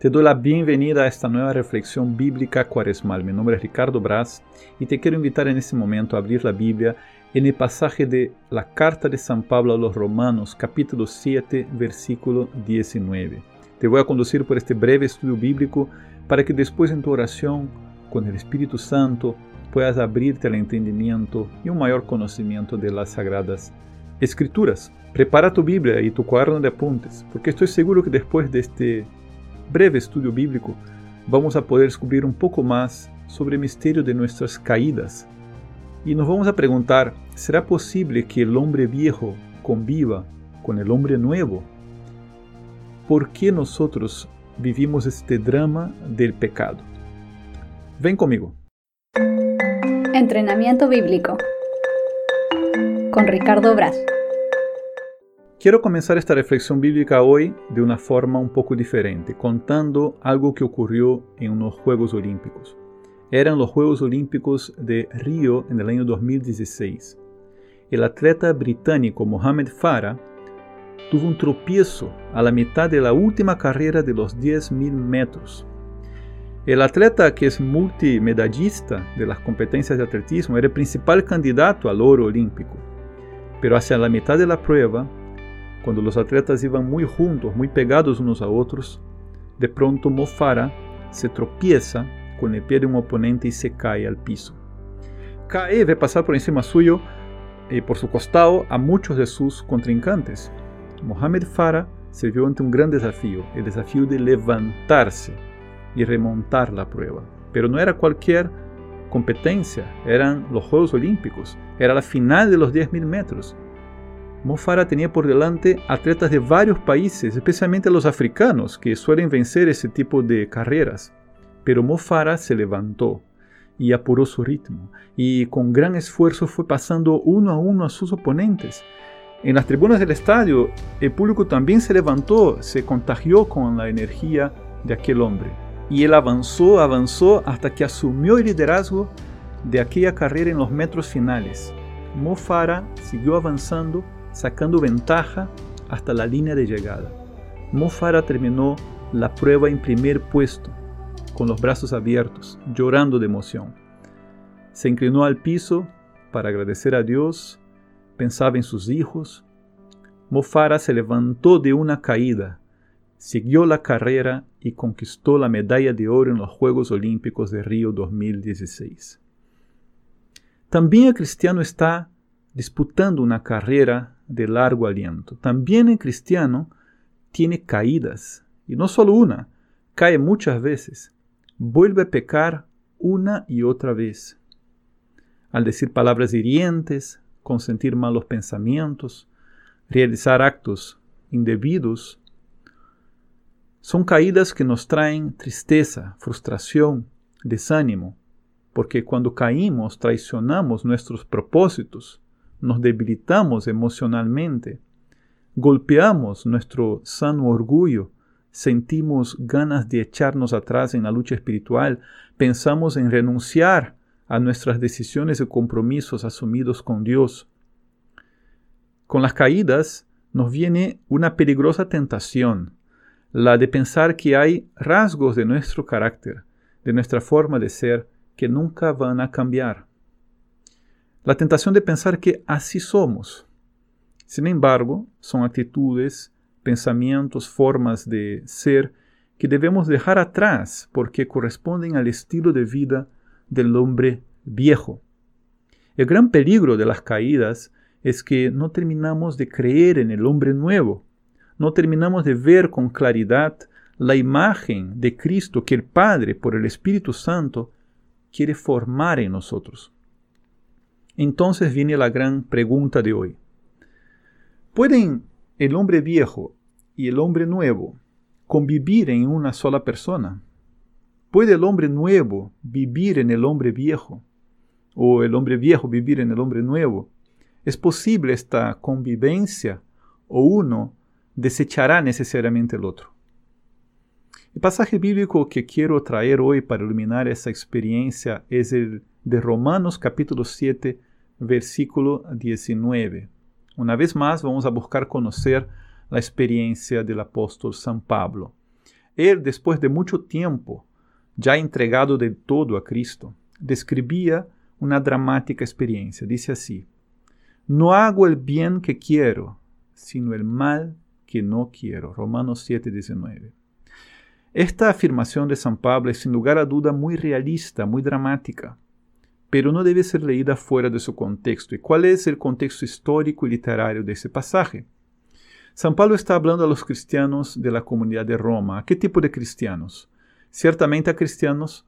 Te doy la bienvenida a esta nueva reflexión bíblica cuaresmal. Mi nombre es Ricardo Braz y te quiero invitar en este momento a abrir la Biblia en el pasaje de la carta de San Pablo a los Romanos, capítulo 7, versículo 19. Te voy a conducir por este breve estudio bíblico para que después en tu oración con el Espíritu Santo puedas abrirte al entendimiento y un mayor conocimiento de las sagradas escrituras. Prepara tu Biblia y tu cuaderno de apuntes, porque estoy seguro que después de este breve estudio bíblico, vamos a poder descubrir un poco más sobre el misterio de nuestras caídas. Y nos vamos a preguntar, ¿será posible que el hombre viejo conviva con el hombre nuevo? ¿Por qué nosotros vivimos este drama del pecado? Ven conmigo. Entrenamiento bíblico con Ricardo Braz. Quiero comenzar esta reflexión bíblica hoy de una forma un poco diferente, contando algo que ocurrió en unos Juegos Olímpicos. Eran los Juegos Olímpicos de el año 2016. El atleta británico Mohamed Farah tuvo un tropiezo a la mitad de última carrera de los 10.000 metros. El atleta que es multimedallista de las competencias de atletismo era el principal candidato al oro olímpico, pero hacia la mitad de cuando los atletas iban muy juntos, muy pegados unos a otros, de pronto Mofara se tropieza con el pie de un oponente y se cae al piso. Cae ve pasar por encima suyo y eh, por su costado a muchos de sus contrincantes. Mohamed Farah se vio ante un gran desafío, el desafío de levantarse y remontar la prueba. Pero no era cualquier competencia, eran los Juegos Olímpicos, era la final de los 10.000 metros. Mofara tenía por delante atletas de varios países, especialmente los africanos, que suelen vencer ese tipo de carreras. Pero Mofara se levantó y apuró su ritmo, y con gran esfuerzo fue pasando uno a uno a sus oponentes. En las tribunas del estadio, el público también se levantó, se contagió con la energía de aquel hombre. Y él avanzó, avanzó hasta que asumió el liderazgo de aquella carrera en los metros finales. Mofara siguió avanzando sacando ventaja hasta la línea de llegada. Mofara terminó la prueba en primer puesto, con los brazos abiertos, llorando de emoción. Se inclinó al piso para agradecer a Dios, pensaba en sus hijos. Mofara se levantó de una caída, siguió la carrera y conquistó la medalla de oro en los Juegos Olímpicos de Río 2016. También el cristiano está disputando una carrera de largo aliento. También el cristiano tiene caídas, y no solo una, cae muchas veces, vuelve a pecar una y otra vez. Al decir palabras hirientes, consentir malos pensamientos, realizar actos indebidos, son caídas que nos traen tristeza, frustración, desánimo, porque cuando caímos traicionamos nuestros propósitos, nos debilitamos emocionalmente, golpeamos nuestro sano orgullo, sentimos ganas de echarnos atrás en la lucha espiritual, pensamos en renunciar a nuestras decisiones y compromisos asumidos con Dios. Con las caídas nos viene una peligrosa tentación, la de pensar que hay rasgos de nuestro carácter, de nuestra forma de ser, que nunca van a cambiar la tentación de pensar que así somos. Sin embargo, son actitudes, pensamientos, formas de ser que debemos dejar atrás porque corresponden al estilo de vida del hombre viejo. El gran peligro de las caídas es que no terminamos de creer en el hombre nuevo, no terminamos de ver con claridad la imagen de Cristo que el Padre, por el Espíritu Santo, quiere formar en nosotros. Entonces viene la gran pregunta de hoy. ¿Pueden el hombre viejo y el hombre nuevo convivir en una sola persona? ¿Puede el hombre nuevo vivir en el hombre viejo? ¿O el hombre viejo vivir en el hombre nuevo? ¿Es posible esta convivencia o uno desechará necesariamente el otro? El pasaje bíblico que quiero traer hoy para iluminar esa experiencia es el de Romanos capítulo 7, versículo 19. Una vez más vamos a buscar conocer la experiencia del apóstol San Pablo. él, después de mucho tiempo, ya entregado del todo a Cristo, describía una dramática experiencia. Dice así, no hago el bien que quiero, sino el mal que no quiero. Romanos 7, 19. Esta afirmación de San Pablo es sin lugar a duda muy realista, muy dramática, pero no debe ser leída fuera de su contexto. ¿Y cuál es el contexto histórico y literario de ese pasaje? San Pablo está hablando a los cristianos de la comunidad de Roma. ¿A qué tipo de cristianos? Ciertamente a cristianos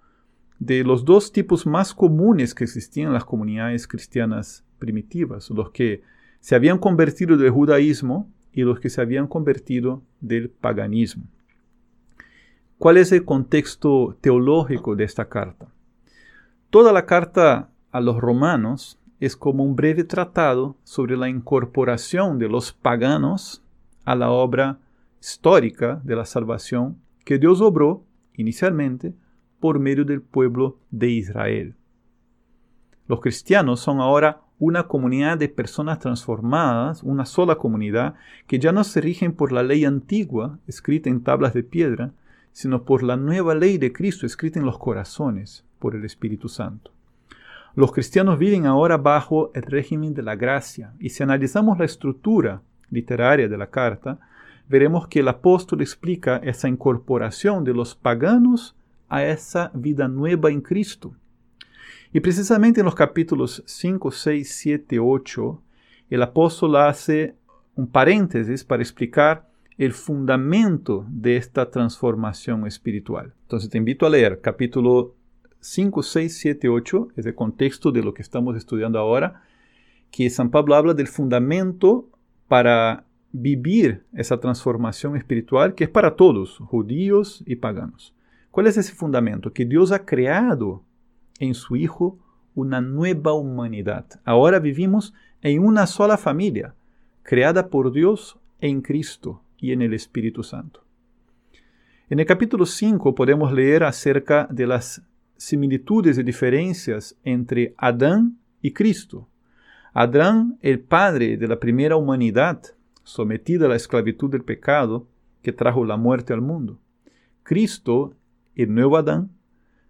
de los dos tipos más comunes que existían en las comunidades cristianas primitivas, los que se habían convertido del judaísmo y los que se habían convertido del paganismo. ¿Cuál es el contexto teológico de esta carta? Toda la carta a los romanos es como un breve tratado sobre la incorporación de los paganos a la obra histórica de la salvación que Dios obró inicialmente por medio del pueblo de Israel. Los cristianos son ahora una comunidad de personas transformadas, una sola comunidad, que ya no se rigen por la ley antigua, escrita en tablas de piedra, sino por la nueva ley de Cristo, escrita en los corazones por el Espíritu Santo. Los cristianos viven ahora bajo el régimen de la gracia, y si analizamos la estructura literaria de la carta, veremos que el apóstol explica esa incorporación de los paganos a esa vida nueva en Cristo. Y precisamente en los capítulos 5, 6, 7, 8, el apóstol hace un paréntesis para explicar el fundamento de esta transformación espiritual. Entonces te invito a leer capítulo 5, 6, 7, 8, es el contexto de lo que estamos estudiando ahora, que San Pablo habla del fundamento para vivir esa transformación espiritual que es para todos, judíos y paganos. ¿Cuál es ese fundamento? Que Dios ha creado en su Hijo una nueva humanidad. Ahora vivimos en una sola familia, creada por Dios en Cristo y en el Espíritu Santo. En el capítulo 5 podemos leer acerca de las similitudes y diferencias entre Adán y Cristo. Adán, el padre de la primera humanidad, sometida a la esclavitud del pecado que trajo la muerte al mundo. Cristo, el nuevo Adán,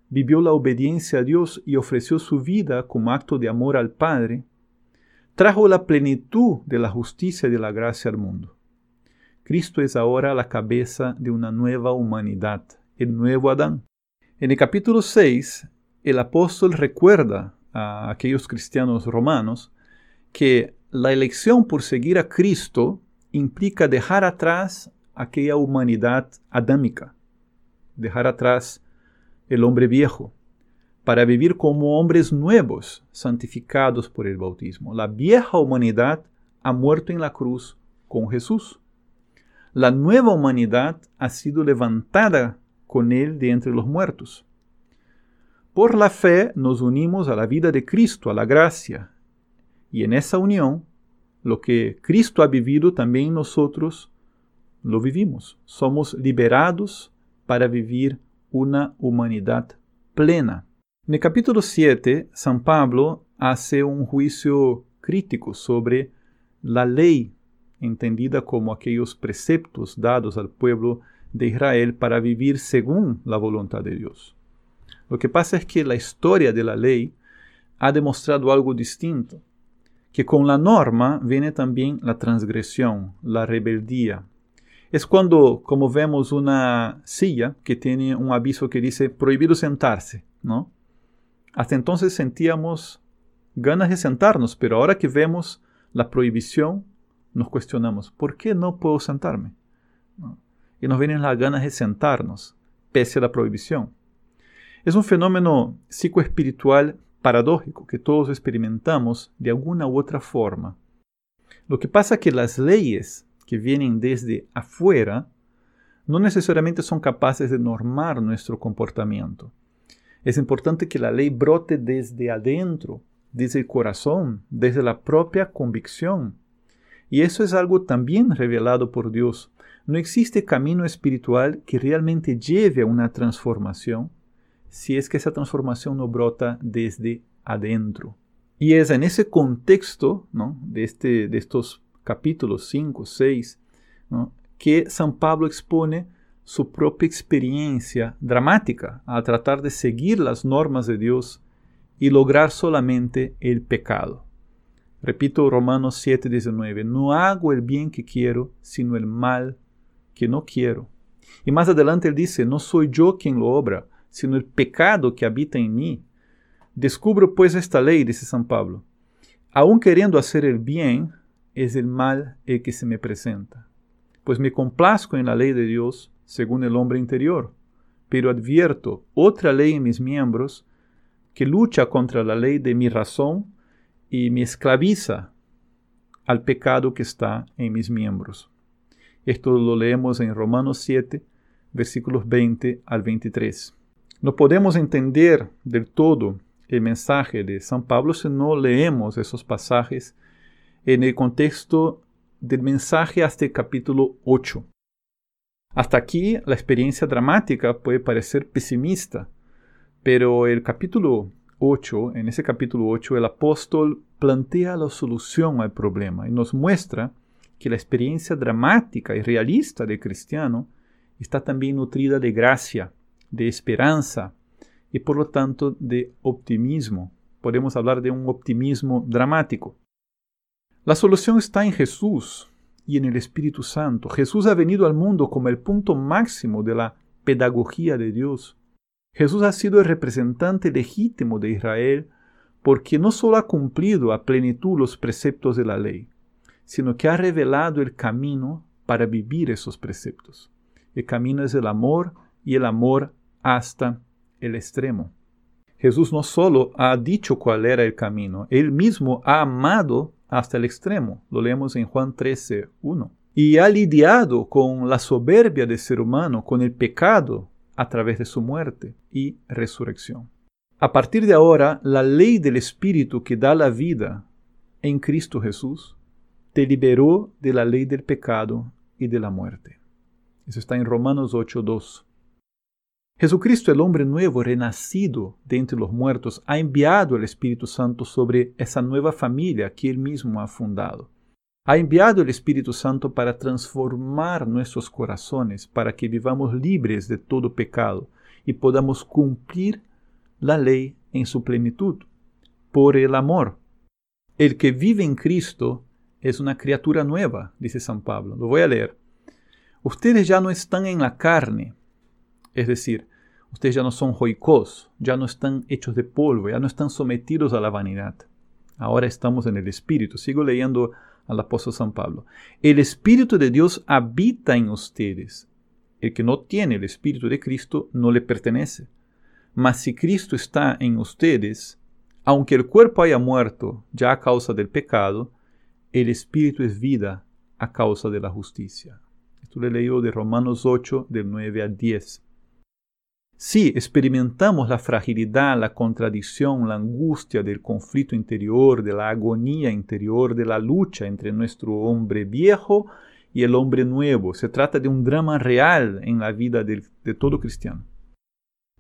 vivió la obediencia a Dios y ofreció su vida como acto de amor al Padre, trajo la plenitud de la justicia y de la gracia al mundo. Cristo es ahora la cabeza de una nueva humanidad, el nuevo Adán. En el capítulo 6, el apóstol recuerda a aquellos cristianos romanos que la elección por seguir a Cristo implica dejar atrás aquella humanidad adámica, dejar atrás el hombre viejo, para vivir como hombres nuevos, santificados por el bautismo. La vieja humanidad ha muerto en la cruz con Jesús. La nueva humanidad ha sido levantada con Él de entre los muertos. Por la fe nos unimos a la vida de Cristo, a la gracia, y en esa unión, lo que Cristo ha vivido también nosotros lo vivimos. Somos liberados para vivir una humanidad plena. En el capítulo 7, San Pablo hace un juicio crítico sobre la ley, entendida como aquellos preceptos dados al pueblo de Israel para vivir según la voluntad de Dios. Lo que pasa es que la historia de la ley ha demostrado algo distinto, que con la norma viene también la transgresión, la rebeldía, es cuando, como vemos una silla que tiene un aviso que dice prohibido sentarse, ¿no? Hasta entonces sentíamos ganas de sentarnos, pero ahora que vemos la prohibición, nos cuestionamos, ¿por qué no puedo sentarme? Y nos vienen las ganas de sentarnos, pese a la prohibición. Es un fenómeno psicoespiritual paradójico que todos experimentamos de alguna u otra forma. Lo que pasa es que las leyes que vienen desde afuera no necesariamente son capaces de normar nuestro comportamiento. Es importante que la ley brote desde adentro, desde el corazón, desde la propia convicción. Y eso es algo también revelado por Dios. No existe camino espiritual que realmente lleve a una transformación si es que esa transformación no brota desde adentro. Y es en ese contexto ¿no? de, este, de estos capítulos 5, 6, que San Pablo expone su propia experiencia dramática al tratar de seguir las normas de Dios y lograr solamente el pecado. Repito Romanos 7:19, no hago el bien que quiero, sino el mal que no quiero. Y más adelante él dice, no soy yo quien lo obra, sino el pecado que habita en mí. Descubro pues esta ley, dice San Pablo. Aun queriendo hacer el bien, es el mal el que se me presenta. Pues me complazco en la ley de Dios según el hombre interior, pero advierto otra ley en mis miembros que lucha contra la ley de mi razón y me esclaviza al pecado que está en mis miembros. Esto lo leemos en Romanos 7, versículos 20 al 23. No podemos entender del todo el mensaje de San Pablo si no leemos esos pasajes en el contexto del mensaje hasta el capítulo 8. Hasta aquí la experiencia dramática puede parecer pesimista, pero el capítulo 8, en ese capítulo 8, el apóstol plantea la solución al problema y nos muestra que la experiencia dramática y realista del cristiano está también nutrida de gracia, de esperanza y por lo tanto de optimismo. Podemos hablar de un optimismo dramático. La solución está en Jesús y en el Espíritu Santo. Jesús ha venido al mundo como el punto máximo de la pedagogía de Dios Jesús ha sido el representante legítimo de Israel porque no solo ha cumplido a plenitud los preceptos de la ley, sino que ha revelado el camino para vivir esos preceptos. El camino es el amor y el amor hasta el extremo. Jesús no solo ha dicho cuál era el camino, él mismo ha amado hasta el extremo. Lo leemos en Juan 13, 1. Y ha lidiado con la soberbia del ser humano, con el pecado, a través de su muerte y resurrección. A partir de ahora, la ley del Espíritu que da la vida en Cristo Jesús te liberó de la ley del pecado y de la muerte. Eso está en Romanos 8.2. Jesucristo, el hombre nuevo, renacido de entre los muertos, ha enviado el Espíritu Santo sobre esa nueva familia que él mismo ha fundado. Ha enviado el Espíritu Santo para transformar nuestros corazones, para que vivamos libres de todo pecado y podamos cumplir la ley en su plenitud, por el amor. El que vive en Cristo es una criatura nueva, dice San Pablo. Lo voy a leer. Ustedes ya no están en la carne, es decir, ustedes ya no son joicos, ya no están hechos de polvo, ya no están sometidos a la vanidad. Ahora estamos en el Espíritu. Sigo leyendo al apóstol San Pablo. El Espíritu de Dios habita en ustedes. El que no tiene el Espíritu de Cristo no le pertenece. Mas si Cristo está en ustedes, aunque el cuerpo haya muerto ya a causa del pecado, el Espíritu es vida a causa de la justicia. Esto le leo de Romanos 8, del 9 al 10. Si experimentamos la fragilidad, la contradicción, la angustia del conflicto interior, de la agonía interior, de la lucha entre nuestro hombre viejo y el hombre nuevo. Se trata de un drama real en la vida de, de todo cristiano.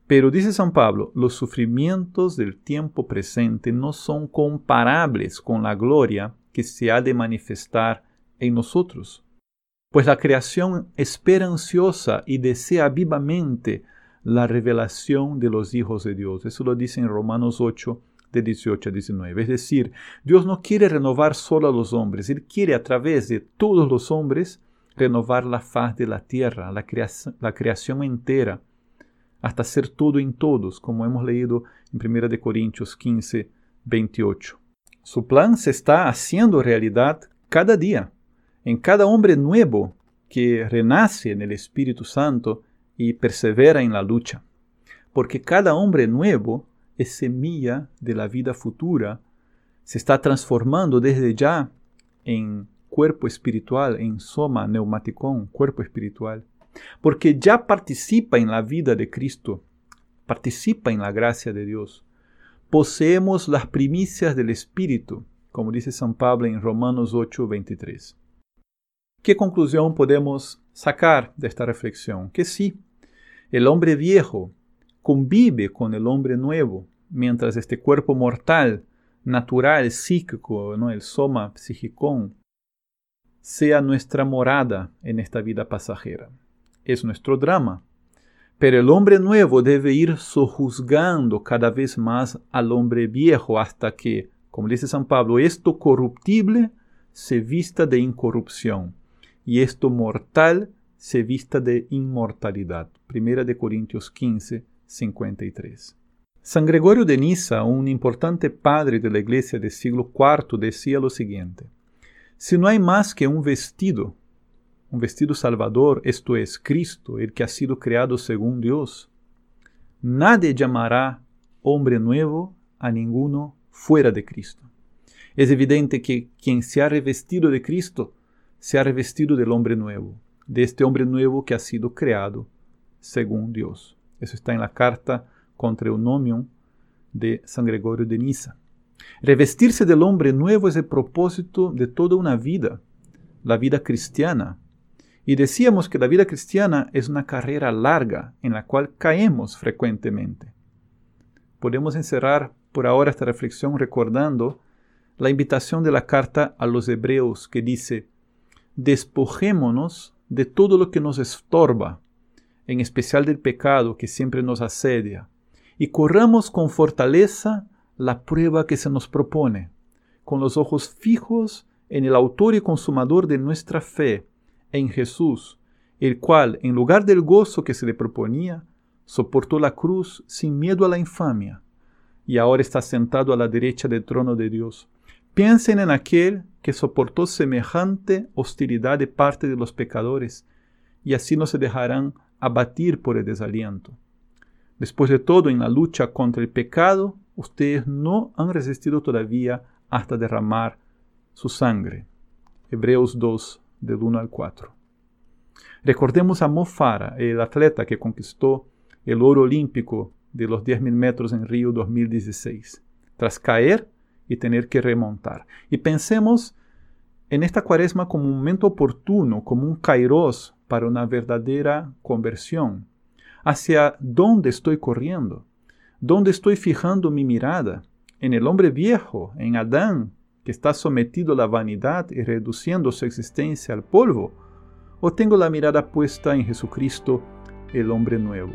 Pero dice San Pablo, los sufrimientos del tiempo presente no son comparables con la gloria que se ha de manifestar en nosotros. Pues la creación espera ansiosa y desea vivamente la revelación de los hijos de Dios. Eso lo dice en Romanos 8, de 18 a 19. Es decir, Dios no quiere renovar solo a los hombres, Él quiere a través de todos los hombres renovar la faz de la tierra, la, la creación entera, hasta ser todo en todos, como hemos leído en 1 de Corintios 15, 28. Su plan se está haciendo realidad cada día, en cada hombre nuevo que renace en el Espíritu Santo, y persevera en la lucha, porque cada hombre nuevo es semilla de la vida futura, se está transformando desde ya en cuerpo espiritual, en soma neumaticón, cuerpo espiritual, porque ya participa en la vida de Cristo, participa en la gracia de Dios. Poseemos las primicias del Espíritu, como dice San Pablo en Romanos 8, 23. ¿Qué conclusión podemos sacar de esta reflexión? Que sí, el hombre viejo convive con el hombre nuevo, mientras este cuerpo mortal, natural, psíquico, ¿no? el soma psíquico, sea nuestra morada en esta vida pasajera. es nuestro drama. Pero el hombre nuevo debe ir sojuzgando cada vez más al hombre viejo hasta que, como dice San Pablo, esto corruptible se vista de incorrupción y esto mortal se vista de inmortalidad. Primera de Corintios 15, 53. San Gregorio de Nisa, un importante padre de la iglesia del siglo IV, decía lo siguiente, si no hay más que un vestido, un vestido salvador, esto es Cristo, el que ha sido creado según Dios, nadie llamará hombre nuevo a ninguno fuera de Cristo. Es evidente que quien se ha revestido de Cristo se ha revestido del hombre nuevo, de este hombre nuevo que ha sido creado según Dios. Eso está en la carta contra Eunomion de San Gregorio de Nisa. Revestirse del hombre nuevo es el propósito de toda una vida, la vida cristiana. Y decíamos que la vida cristiana es una carrera larga en la cual caemos frecuentemente. Podemos encerrar por ahora esta reflexión recordando la invitación de la carta a los hebreos que dice, despojémonos de todo lo que nos estorba, en especial del pecado que siempre nos asedia, y corramos con fortaleza la prueba que se nos propone, con los ojos fijos en el autor y consumador de nuestra fe, en Jesús, el cual, en lugar del gozo que se le proponía, soportó la cruz sin miedo a la infamia, y ahora está sentado a la derecha del trono de Dios. Piensen en aquel que soportó semejante hostilidad de parte de los pecadores, y así no se dejarán abatir por el desaliento. Después de todo, en la lucha contra el pecado, ustedes no han resistido todavía hasta derramar su sangre. Hebreos 2, del 1 al 4. Recordemos a Mo Farah, el atleta que conquistó el oro olímpico de los 10.000 metros en Río 2016, tras caer y tener que remontar. Y pensemos en esta cuaresma como un momento oportuno, como un kairos para una verdadera conversión hacia dónde estoy corriendo, dónde estoy fijando mi mirada, en el hombre viejo, en Adán, que está sometido a la vanidad y reduciendo su existencia al polvo, o tengo la mirada puesta en Jesucristo, el hombre nuevo.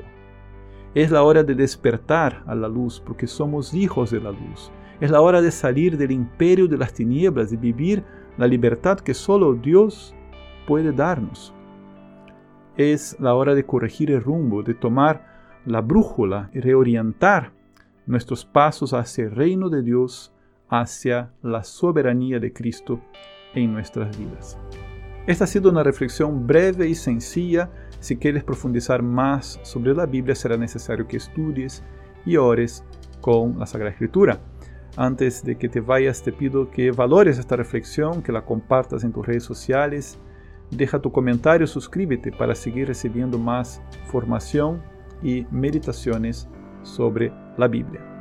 Es la hora de despertar a la luz porque somos hijos de la luz. Es la hora de salir del imperio de las tinieblas y vivir la libertad que solo Dios puede darnos es la hora de corregir el rumbo, de tomar la brújula y reorientar nuestros pasos hacia el reino de Dios, hacia la soberanía de Cristo en nuestras vidas. Esta ha sido una reflexión breve y sencilla. Si quieres profundizar más sobre la Biblia, será necesario que estudies y ores con la Sagrada Escritura. Antes de que te vayas, te pido que valores esta reflexión, que la compartas en tus redes sociales Deja tu comentario, suscríbete para seguir recibiendo más formación y meditaciones sobre la Biblia.